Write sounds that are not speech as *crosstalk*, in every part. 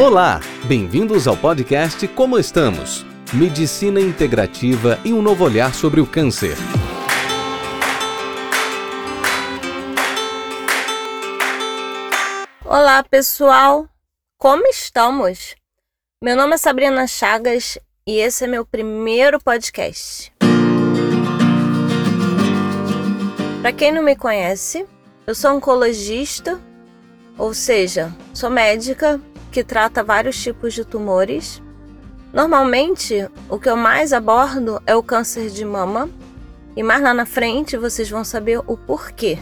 Olá, bem-vindos ao podcast Como Estamos? Medicina integrativa e um novo olhar sobre o câncer. Olá, pessoal! Como estamos? Meu nome é Sabrina Chagas e esse é meu primeiro podcast. Para quem não me conhece, eu sou oncologista, ou seja, sou médica que trata vários tipos de tumores. Normalmente, o que eu mais abordo é o câncer de mama, e mais lá na frente vocês vão saber o porquê.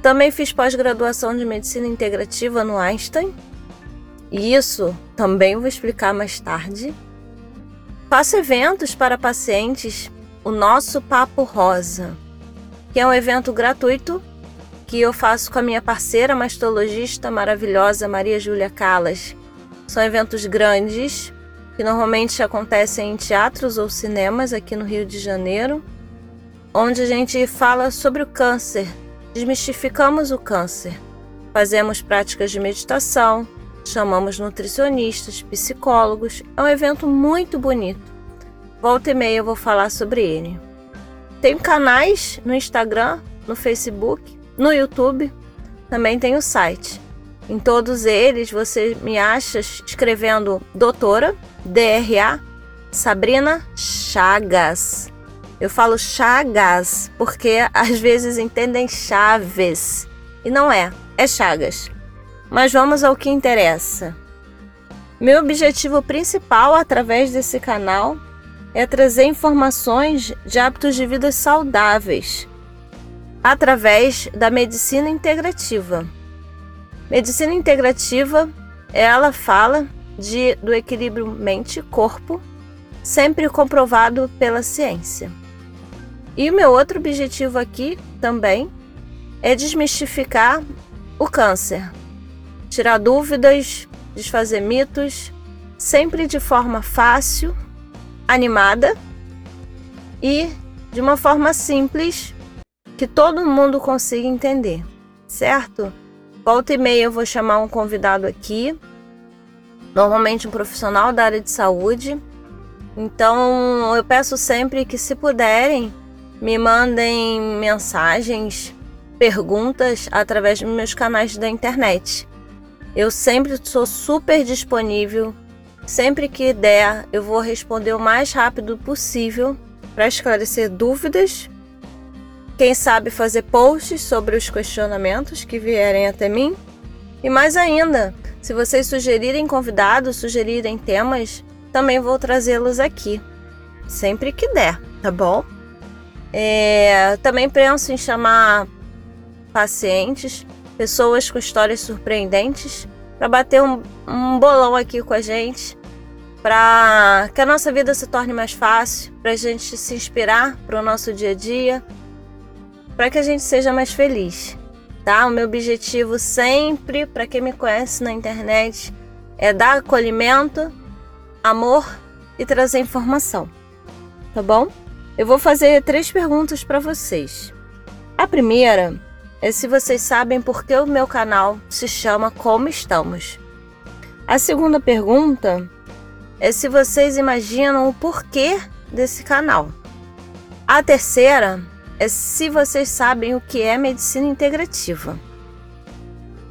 Também fiz pós-graduação de medicina integrativa no Einstein, e isso também vou explicar mais tarde. Faço eventos para pacientes, o nosso Papo Rosa, que é um evento gratuito que eu faço com a minha parceira mastologista maravilhosa Maria Júlia Calas. São eventos grandes que normalmente acontecem em teatros ou cinemas aqui no Rio de Janeiro, onde a gente fala sobre o câncer, desmistificamos o câncer, fazemos práticas de meditação, chamamos nutricionistas, psicólogos. É um evento muito bonito. Volta e meia eu vou falar sobre ele. Tenho canais no Instagram, no Facebook no YouTube também tem o site. Em todos eles você me acha escrevendo doutora, DRA, Sabrina Chagas. Eu falo Chagas porque às vezes entendem Chaves e não é, é Chagas. Mas vamos ao que interessa. Meu objetivo principal através desse canal é trazer informações de hábitos de vida saudáveis através da medicina integrativa. Medicina integrativa, ela fala de, do equilíbrio mente-corpo, sempre comprovado pela ciência. E o meu outro objetivo aqui também é desmistificar o câncer, tirar dúvidas, desfazer mitos, sempre de forma fácil, animada e de uma forma simples que todo mundo consiga entender, certo? Volta e meia eu vou chamar um convidado aqui, normalmente um profissional da área de saúde. Então eu peço sempre que, se puderem, me mandem mensagens, perguntas através dos meus canais da internet. Eu sempre sou super disponível. Sempre que der, eu vou responder o mais rápido possível para esclarecer dúvidas quem sabe fazer posts sobre os questionamentos que vierem até mim. E mais ainda, se vocês sugerirem convidados, sugerirem temas, também vou trazê-los aqui, sempre que der, tá bom? É, também penso em chamar pacientes, pessoas com histórias surpreendentes, para bater um, um bolão aqui com a gente, para que a nossa vida se torne mais fácil, para a gente se inspirar para o nosso dia a dia para que a gente seja mais feliz, tá? O meu objetivo sempre, para quem me conhece na internet, é dar acolhimento, amor e trazer informação, tá bom? Eu vou fazer três perguntas para vocês. A primeira é se vocês sabem por que o meu canal se chama Como Estamos. A segunda pergunta é se vocês imaginam o porquê desse canal. A terceira é se vocês sabem o que é medicina integrativa.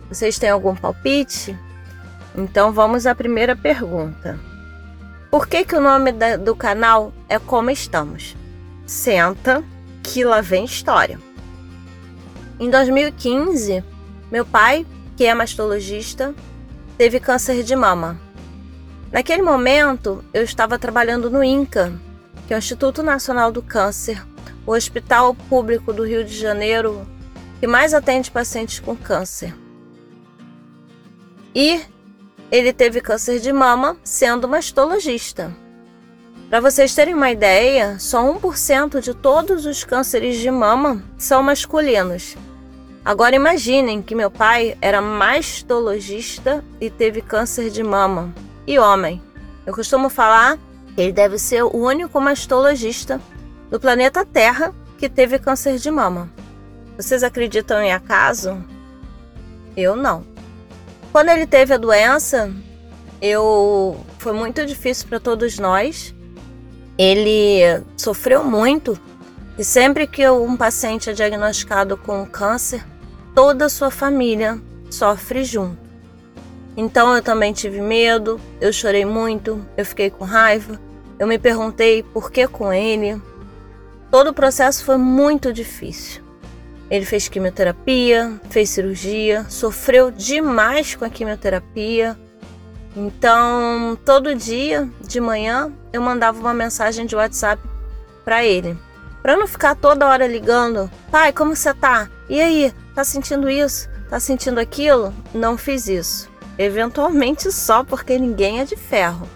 Vocês têm algum palpite? Então vamos à primeira pergunta. Por que, que o nome da, do canal é Como Estamos? Senta que lá vem história. Em 2015, meu pai, que é mastologista, teve câncer de mama. Naquele momento, eu estava trabalhando no INCA, que é o Instituto Nacional do Câncer, o hospital público do Rio de Janeiro que mais atende pacientes com câncer. E ele teve câncer de mama sendo mastologista. Para vocês terem uma ideia, só 1% de todos os cânceres de mama são masculinos. Agora imaginem que meu pai era mastologista e teve câncer de mama. E homem. Eu costumo falar que ele deve ser o único mastologista do planeta Terra que teve câncer de mama. Vocês acreditam em acaso? Eu não. Quando ele teve a doença, eu foi muito difícil para todos nós. Ele sofreu muito e sempre que um paciente é diagnosticado com câncer, toda a sua família sofre junto. Então eu também tive medo, eu chorei muito, eu fiquei com raiva, eu me perguntei por que com ele. Todo o processo foi muito difícil. Ele fez quimioterapia, fez cirurgia, sofreu demais com a quimioterapia. Então, todo dia de manhã eu mandava uma mensagem de WhatsApp para ele, para não ficar toda hora ligando: "Pai, como você tá? E aí, tá sentindo isso? Tá sentindo aquilo?" Não fiz isso. Eventualmente só porque ninguém é de ferro.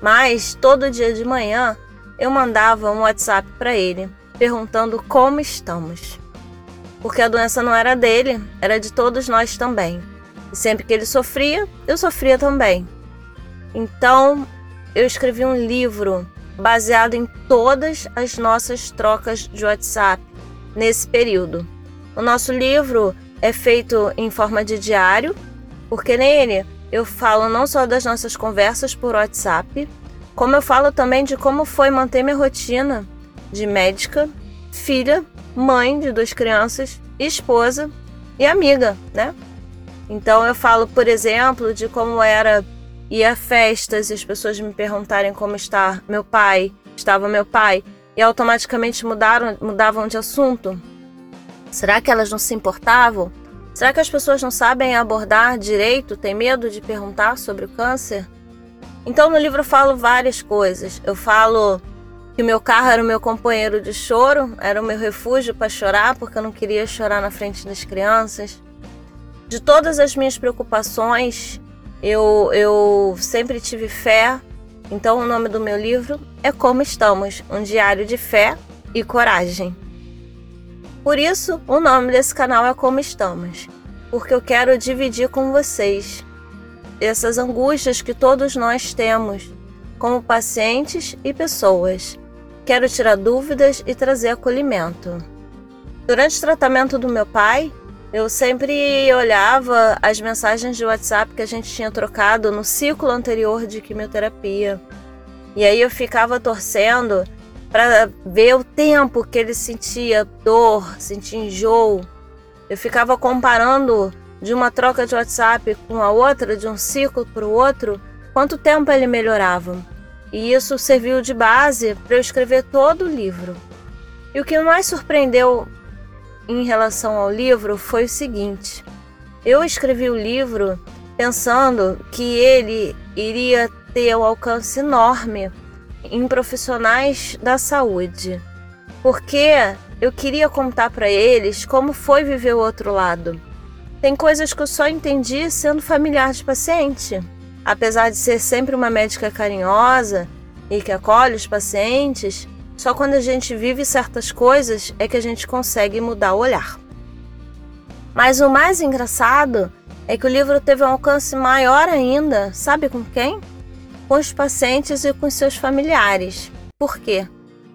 Mas todo dia de manhã eu mandava um WhatsApp para ele perguntando como estamos. Porque a doença não era dele, era de todos nós também. E sempre que ele sofria, eu sofria também. Então, eu escrevi um livro baseado em todas as nossas trocas de WhatsApp nesse período. O nosso livro é feito em forma de diário porque nele eu falo não só das nossas conversas por WhatsApp, como eu falo também de como foi manter minha rotina de médica, filha, mãe de duas crianças, esposa e amiga, né? Então eu falo, por exemplo, de como era ir a festas e as pessoas me perguntarem como está meu pai, estava meu pai, e automaticamente mudaram, mudavam de assunto. Será que elas não se importavam? Será que as pessoas não sabem abordar direito, têm medo de perguntar sobre o câncer? Então no livro eu falo várias coisas. Eu falo que o meu carro era o meu companheiro de choro, era o meu refúgio para chorar, porque eu não queria chorar na frente das crianças. De todas as minhas preocupações, eu, eu sempre tive fé. Então o nome do meu livro é Como Estamos, um diário de fé e coragem. Por isso, o nome desse canal é Como Estamos, porque eu quero dividir com vocês essas angústias que todos nós temos, como pacientes e pessoas. Quero tirar dúvidas e trazer acolhimento. Durante o tratamento do meu pai, eu sempre olhava as mensagens de WhatsApp que a gente tinha trocado no ciclo anterior de quimioterapia. E aí eu ficava torcendo para ver o tempo que ele sentia dor, sentia enjoo. Eu ficava comparando de uma troca de WhatsApp com a outra, de um ciclo para o outro, quanto tempo ele melhorava. E isso serviu de base para eu escrever todo o livro. E o que mais surpreendeu em relação ao livro foi o seguinte: eu escrevi o livro pensando que ele iria ter um alcance enorme em profissionais da saúde, porque eu queria contar para eles como foi viver o outro lado. Tem coisas que eu só entendi sendo familiar de paciente. Apesar de ser sempre uma médica carinhosa e que acolhe os pacientes, só quando a gente vive certas coisas é que a gente consegue mudar o olhar. Mas o mais engraçado é que o livro teve um alcance maior ainda, sabe com quem? com os pacientes e com seus familiares. Por quê?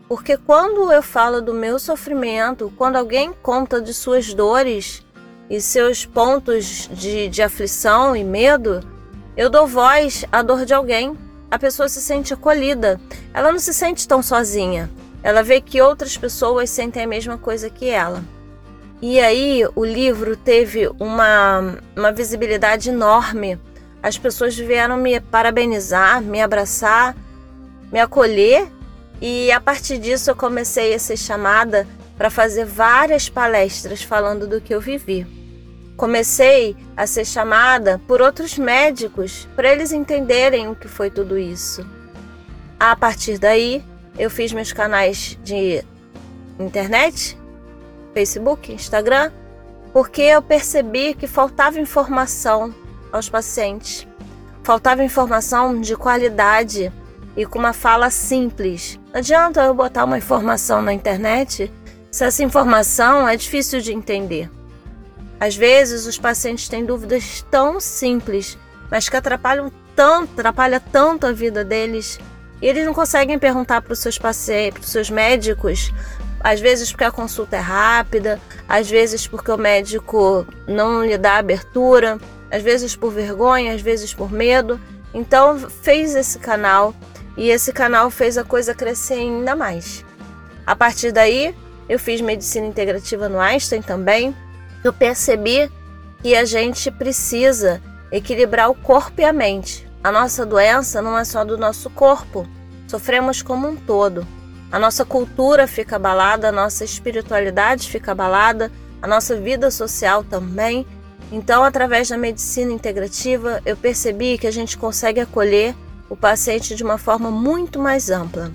Porque quando eu falo do meu sofrimento, quando alguém conta de suas dores e seus pontos de, de aflição e medo, eu dou voz à dor de alguém. A pessoa se sente acolhida. Ela não se sente tão sozinha. Ela vê que outras pessoas sentem a mesma coisa que ela. E aí o livro teve uma, uma visibilidade enorme as pessoas vieram me parabenizar, me abraçar, me acolher e a partir disso eu comecei a ser chamada para fazer várias palestras falando do que eu vivi. Comecei a ser chamada por outros médicos para eles entenderem o que foi tudo isso. A partir daí, eu fiz meus canais de internet, Facebook, Instagram, porque eu percebi que faltava informação aos pacientes. Faltava informação de qualidade e com uma fala simples. Não adianta eu botar uma informação na internet se essa informação é difícil de entender. Às vezes os pacientes têm dúvidas tão simples, mas que atrapalham tanto, atrapalha tanto a vida deles, e eles não conseguem perguntar para os seus pacientes, para os seus médicos, às vezes porque a consulta é rápida, às vezes porque o médico não lhe dá abertura às vezes por vergonha, às vezes por medo. Então fez esse canal e esse canal fez a coisa crescer ainda mais. A partir daí, eu fiz medicina integrativa no Einstein também. Eu percebi que a gente precisa equilibrar o corpo e a mente. A nossa doença não é só do nosso corpo, sofremos como um todo. A nossa cultura fica abalada, a nossa espiritualidade fica abalada, a nossa vida social também. Então, através da medicina integrativa, eu percebi que a gente consegue acolher o paciente de uma forma muito mais ampla.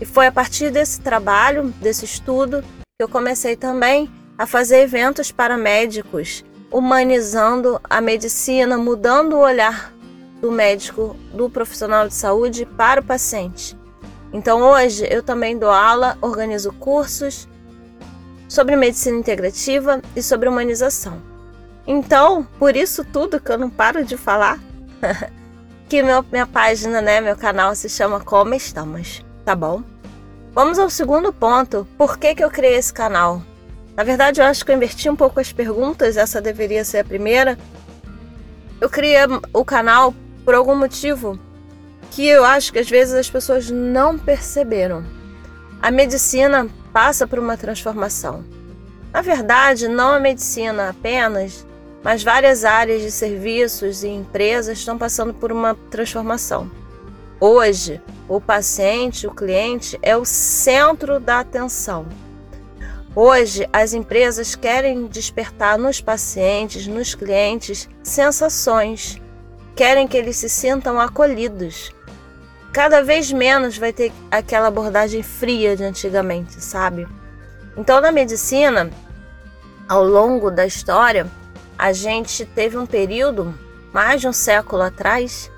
E foi a partir desse trabalho, desse estudo, eu comecei também a fazer eventos para médicos, humanizando a medicina, mudando o olhar do médico, do profissional de saúde para o paciente. Então hoje eu também dou aula, organizo cursos sobre medicina integrativa e sobre humanização. Então, por isso tudo que eu não paro de falar, *laughs* que meu, minha página, né, meu canal se chama Como Estamos, tá bom? Vamos ao segundo ponto. Por que, que eu criei esse canal? Na verdade, eu acho que eu inverti um pouco as perguntas, essa deveria ser a primeira. Eu criei o canal por algum motivo que eu acho que às vezes as pessoas não perceberam. A medicina passa por uma transformação. Na verdade, não a medicina apenas, mas várias áreas de serviços e empresas estão passando por uma transformação. Hoje, o paciente, o cliente, é o centro da atenção. Hoje, as empresas querem despertar nos pacientes, nos clientes, sensações, querem que eles se sintam acolhidos. Cada vez menos vai ter aquela abordagem fria de antigamente, sabe? Então, na medicina, ao longo da história, a gente teve um período, mais de um século atrás,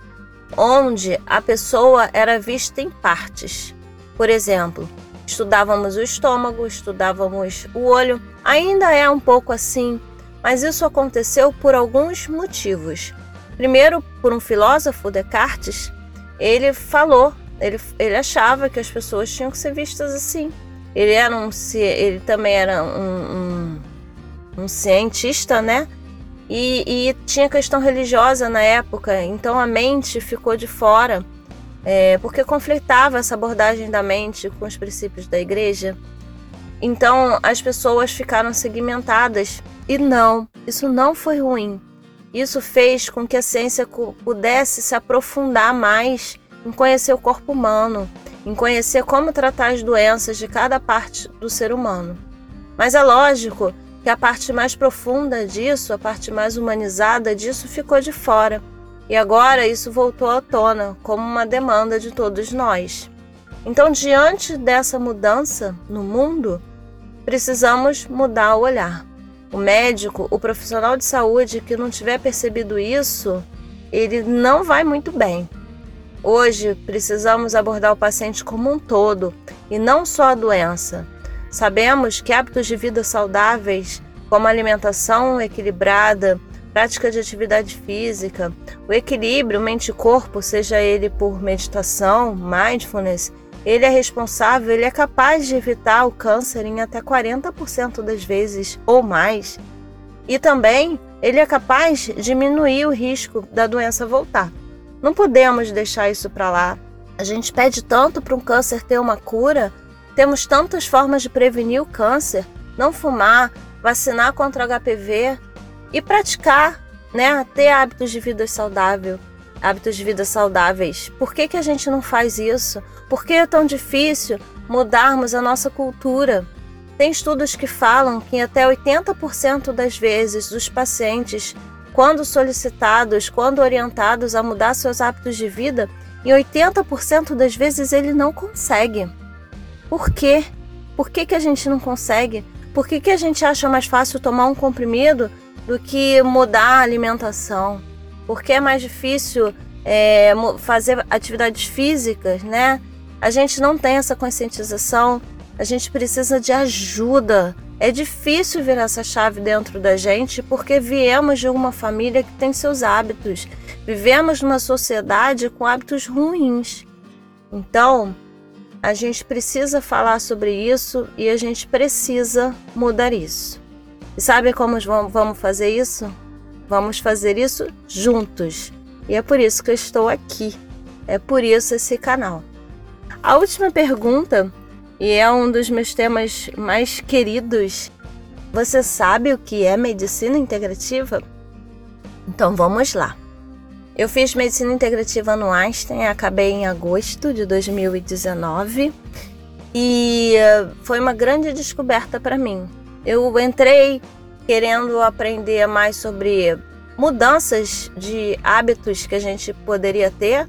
onde a pessoa era vista em partes. Por exemplo, estudávamos o estômago, estudávamos o olho. Ainda é um pouco assim, mas isso aconteceu por alguns motivos. Primeiro, por um filósofo, Descartes, ele falou, ele, ele achava que as pessoas tinham que ser vistas assim. Ele era um, ele também era um, um, um cientista, né? E, e, tinha questão religiosa na época, então a mente ficou de fora, é, porque conflitava essa abordagem da mente com os princípios da igreja. Então as pessoas ficaram segmentadas. E não, isso não foi ruim. Isso fez com que a ciência pudesse se aprofundar mais em conhecer o corpo humano, em conhecer como tratar as doenças de cada parte do ser humano. Mas é lógico que a parte mais profunda disso, a parte mais humanizada disso ficou de fora. E agora isso voltou à tona como uma demanda de todos nós. Então, diante dessa mudança no mundo, precisamos mudar o olhar. O médico, o profissional de saúde que não tiver percebido isso, ele não vai muito bem. Hoje precisamos abordar o paciente como um todo e não só a doença. Sabemos que hábitos de vida saudáveis, como alimentação equilibrada, prática de atividade física, o equilíbrio mente-corpo, seja ele por meditação, mindfulness, ele é responsável, ele é capaz de evitar o câncer em até 40% das vezes ou mais. E também ele é capaz de diminuir o risco da doença voltar. Não podemos deixar isso para lá. A gente pede tanto para um câncer ter uma cura, temos tantas formas de prevenir o câncer, não fumar, vacinar contra o HPV e praticar, né, ter hábitos de vida saudável, hábitos de vida saudáveis. Por que, que a gente não faz isso? Por que é tão difícil mudarmos a nossa cultura? Tem estudos que falam que até 80% das vezes os pacientes, quando solicitados, quando orientados a mudar seus hábitos de vida, em 80% das vezes ele não consegue. Por quê? Por que, que a gente não consegue? Por que, que a gente acha mais fácil tomar um comprimido do que mudar a alimentação? Por que é mais difícil é, fazer atividades físicas, né? A gente não tem essa conscientização, a gente precisa de ajuda. É difícil virar essa chave dentro da gente porque viemos de uma família que tem seus hábitos. Vivemos numa sociedade com hábitos ruins. Então, a gente precisa falar sobre isso e a gente precisa mudar isso. E sabe como vamos fazer isso? Vamos fazer isso juntos. E é por isso que eu estou aqui. É por isso esse canal. A última pergunta, e é um dos meus temas mais queridos, você sabe o que é medicina integrativa? Então vamos lá. Eu fiz medicina integrativa no Einstein, acabei em agosto de 2019 e eh, foi uma grande descoberta para mim. Eu entrei querendo aprender mais sobre mudanças de hábitos que a gente poderia ter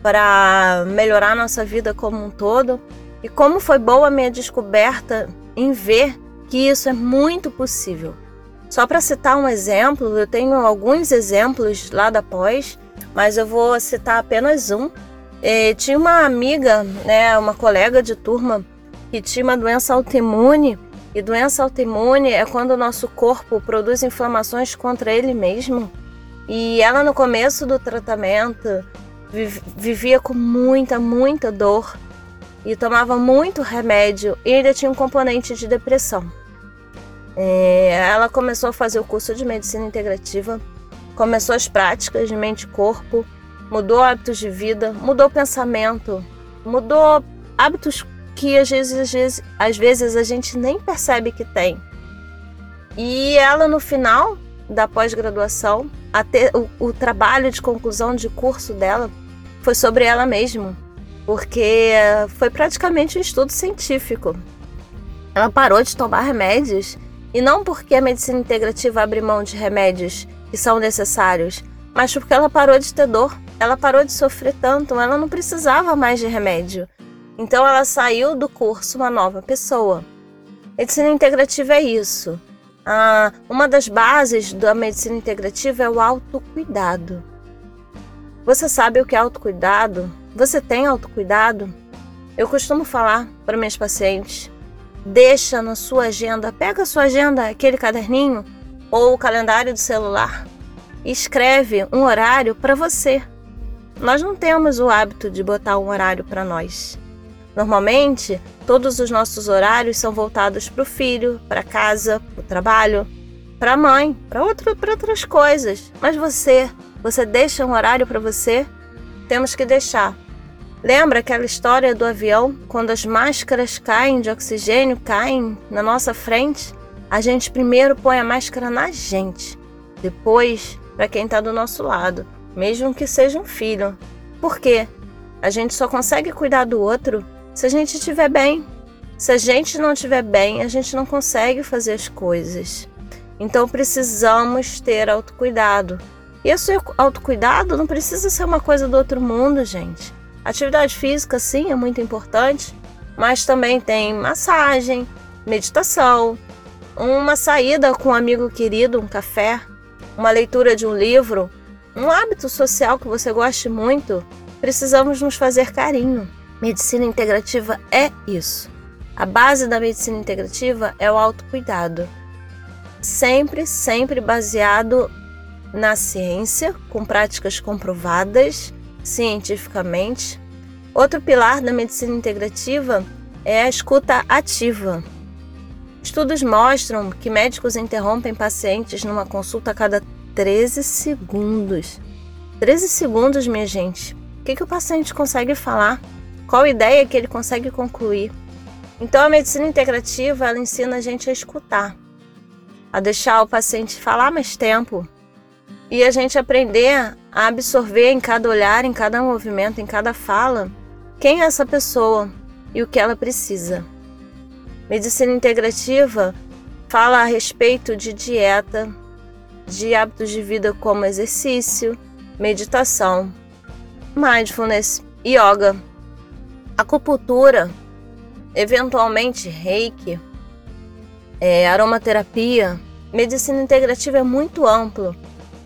para melhorar nossa vida como um todo. E como foi boa a minha descoberta em ver que isso é muito possível. Só para citar um exemplo, eu tenho alguns exemplos lá da pós, mas eu vou citar apenas um. E tinha uma amiga, né, uma colega de turma, que tinha uma doença autoimune, e doença autoimune é quando o nosso corpo produz inflamações contra ele mesmo. E ela, no começo do tratamento, vivia com muita, muita dor e tomava muito remédio e ainda tinha um componente de depressão. É, ela começou a fazer o curso de medicina integrativa, começou as práticas de mente corpo, mudou hábitos de vida, mudou pensamento, mudou hábitos que às vezes, às vezes, às vezes a gente nem percebe que tem. E ela no final da pós-graduação, o, o trabalho de conclusão de curso dela foi sobre ela mesma, porque foi praticamente um estudo científico. Ela parou de tomar remédios e não porque a medicina integrativa abre mão de remédios que são necessários, mas porque ela parou de ter dor, ela parou de sofrer tanto, ela não precisava mais de remédio. Então ela saiu do curso uma nova pessoa. Medicina integrativa é isso. Ah, uma das bases da medicina integrativa é o autocuidado. Você sabe o que é autocuidado? Você tem autocuidado? Eu costumo falar para minhas pacientes deixa na sua agenda, pega a sua agenda, aquele caderninho ou o calendário do celular e escreve um horário para você. Nós não temos o hábito de botar um horário para nós. Normalmente, todos os nossos horários são voltados para o filho, para casa, para o trabalho, para a mãe, para outro, outras coisas. Mas você, você deixa um horário para você? Temos que deixar. Lembra aquela história do avião? Quando as máscaras caem de oxigênio, caem na nossa frente, a gente primeiro põe a máscara na gente, depois para quem está do nosso lado, mesmo que seja um filho. Por quê? A gente só consegue cuidar do outro se a gente estiver bem. Se a gente não estiver bem, a gente não consegue fazer as coisas. Então precisamos ter autocuidado. E esse autocuidado não precisa ser uma coisa do outro mundo, gente. Atividade física, sim, é muito importante, mas também tem massagem, meditação, uma saída com um amigo querido, um café, uma leitura de um livro, um hábito social que você goste muito. Precisamos nos fazer carinho. Medicina integrativa é isso. A base da medicina integrativa é o autocuidado. Sempre, sempre baseado na ciência, com práticas comprovadas cientificamente. Outro pilar da medicina integrativa é a escuta ativa. Estudos mostram que médicos interrompem pacientes numa consulta a cada 13 segundos. 13 segundos, minha gente. O que, que o paciente consegue falar? Qual ideia que ele consegue concluir? Então, a medicina integrativa ela ensina a gente a escutar, a deixar o paciente falar mais tempo, e a gente aprender a absorver em cada olhar, em cada movimento, em cada fala, quem é essa pessoa e o que ela precisa. Medicina integrativa fala a respeito de dieta, de hábitos de vida como exercício, meditação, mindfulness, yoga, acupuntura, eventualmente reiki, é, aromaterapia. Medicina integrativa é muito amplo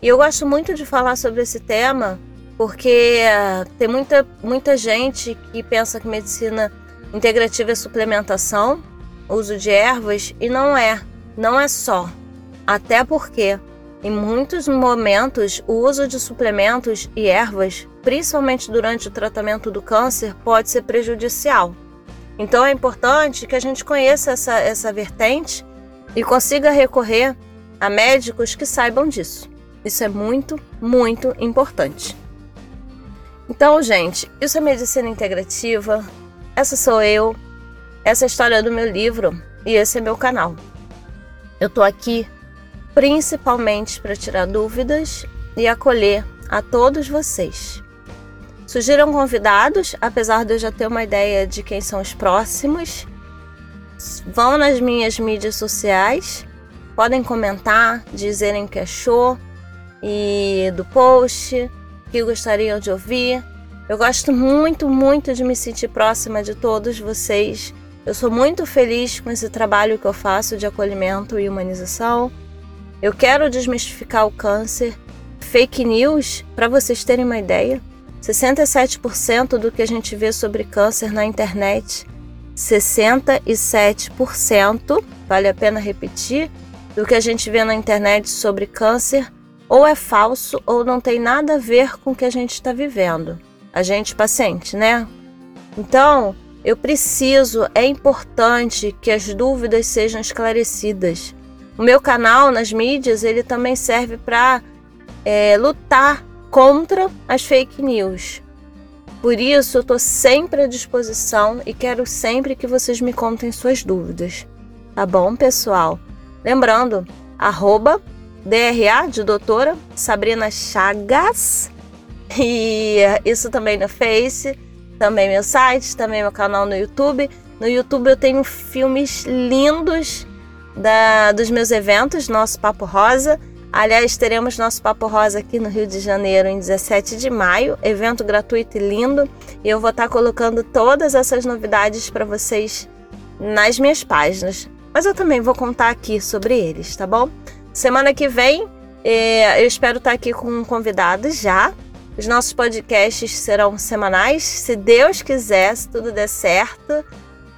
e eu gosto muito de falar sobre esse tema porque uh, tem muita, muita gente que pensa que medicina integrativa é suplementação, uso de ervas, e não é. Não é só. Até porque, em muitos momentos, o uso de suplementos e ervas, principalmente durante o tratamento do câncer, pode ser prejudicial. Então é importante que a gente conheça essa, essa vertente e consiga recorrer a médicos que saibam disso. Isso é muito, muito importante. Então, gente, isso é medicina integrativa. Essa sou eu. Essa é a história do meu livro e esse é meu canal. Eu tô aqui principalmente para tirar dúvidas e acolher a todos vocês. Sugiram convidados, apesar de eu já ter uma ideia de quem são os próximos. Vão nas minhas mídias sociais, podem comentar, dizerem o que achou e do post, que gostariam de ouvir. Eu gosto muito, muito de me sentir próxima de todos vocês. Eu sou muito feliz com esse trabalho que eu faço de acolhimento e humanização. Eu quero desmistificar o câncer. Fake news, para vocês terem uma ideia, 67% do que a gente vê sobre câncer na internet, 67%, vale a pena repetir, do que a gente vê na internet sobre câncer ou é falso ou não tem nada a ver com o que a gente está vivendo. A gente paciente, né? Então, eu preciso, é importante que as dúvidas sejam esclarecidas. O meu canal nas mídias ele também serve para é, lutar contra as fake news. Por isso, eu estou sempre à disposição e quero sempre que vocês me contem suas dúvidas. Tá bom, pessoal? Lembrando, arroba DRA de doutora Sabrina Chagas. E isso também no Face, também meu site, também meu canal no YouTube. No YouTube eu tenho filmes lindos da, dos meus eventos, nosso Papo Rosa. Aliás, teremos nosso Papo Rosa aqui no Rio de Janeiro em 17 de maio, evento gratuito e lindo. E eu vou estar colocando todas essas novidades para vocês nas minhas páginas. Mas eu também vou contar aqui sobre eles, tá bom? Semana que vem eh, eu espero estar aqui com convidados já. Os nossos podcasts serão semanais, se Deus quiser, se tudo der certo.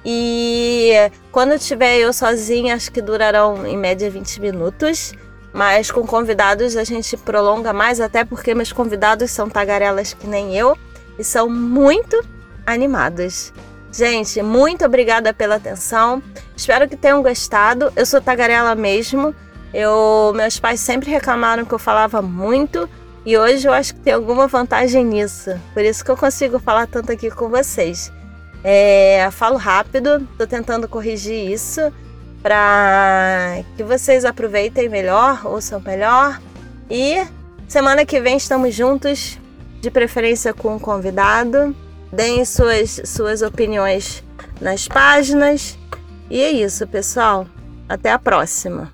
E quando tiver eu sozinha, acho que durarão em média 20 minutos. Mas com convidados a gente prolonga mais, até porque meus convidados são tagarelas que nem eu e são muito animados. Gente, muito obrigada pela atenção. Espero que tenham gostado. Eu sou tagarela mesmo. Eu, meus pais sempre reclamaram que eu falava muito e hoje eu acho que tem alguma vantagem nisso. Por isso que eu consigo falar tanto aqui com vocês. É, falo rápido, estou tentando corrigir isso para que vocês aproveitem melhor, ouçam melhor. E semana que vem estamos juntos, de preferência com um convidado. Deem suas, suas opiniões nas páginas. E é isso, pessoal. Até a próxima.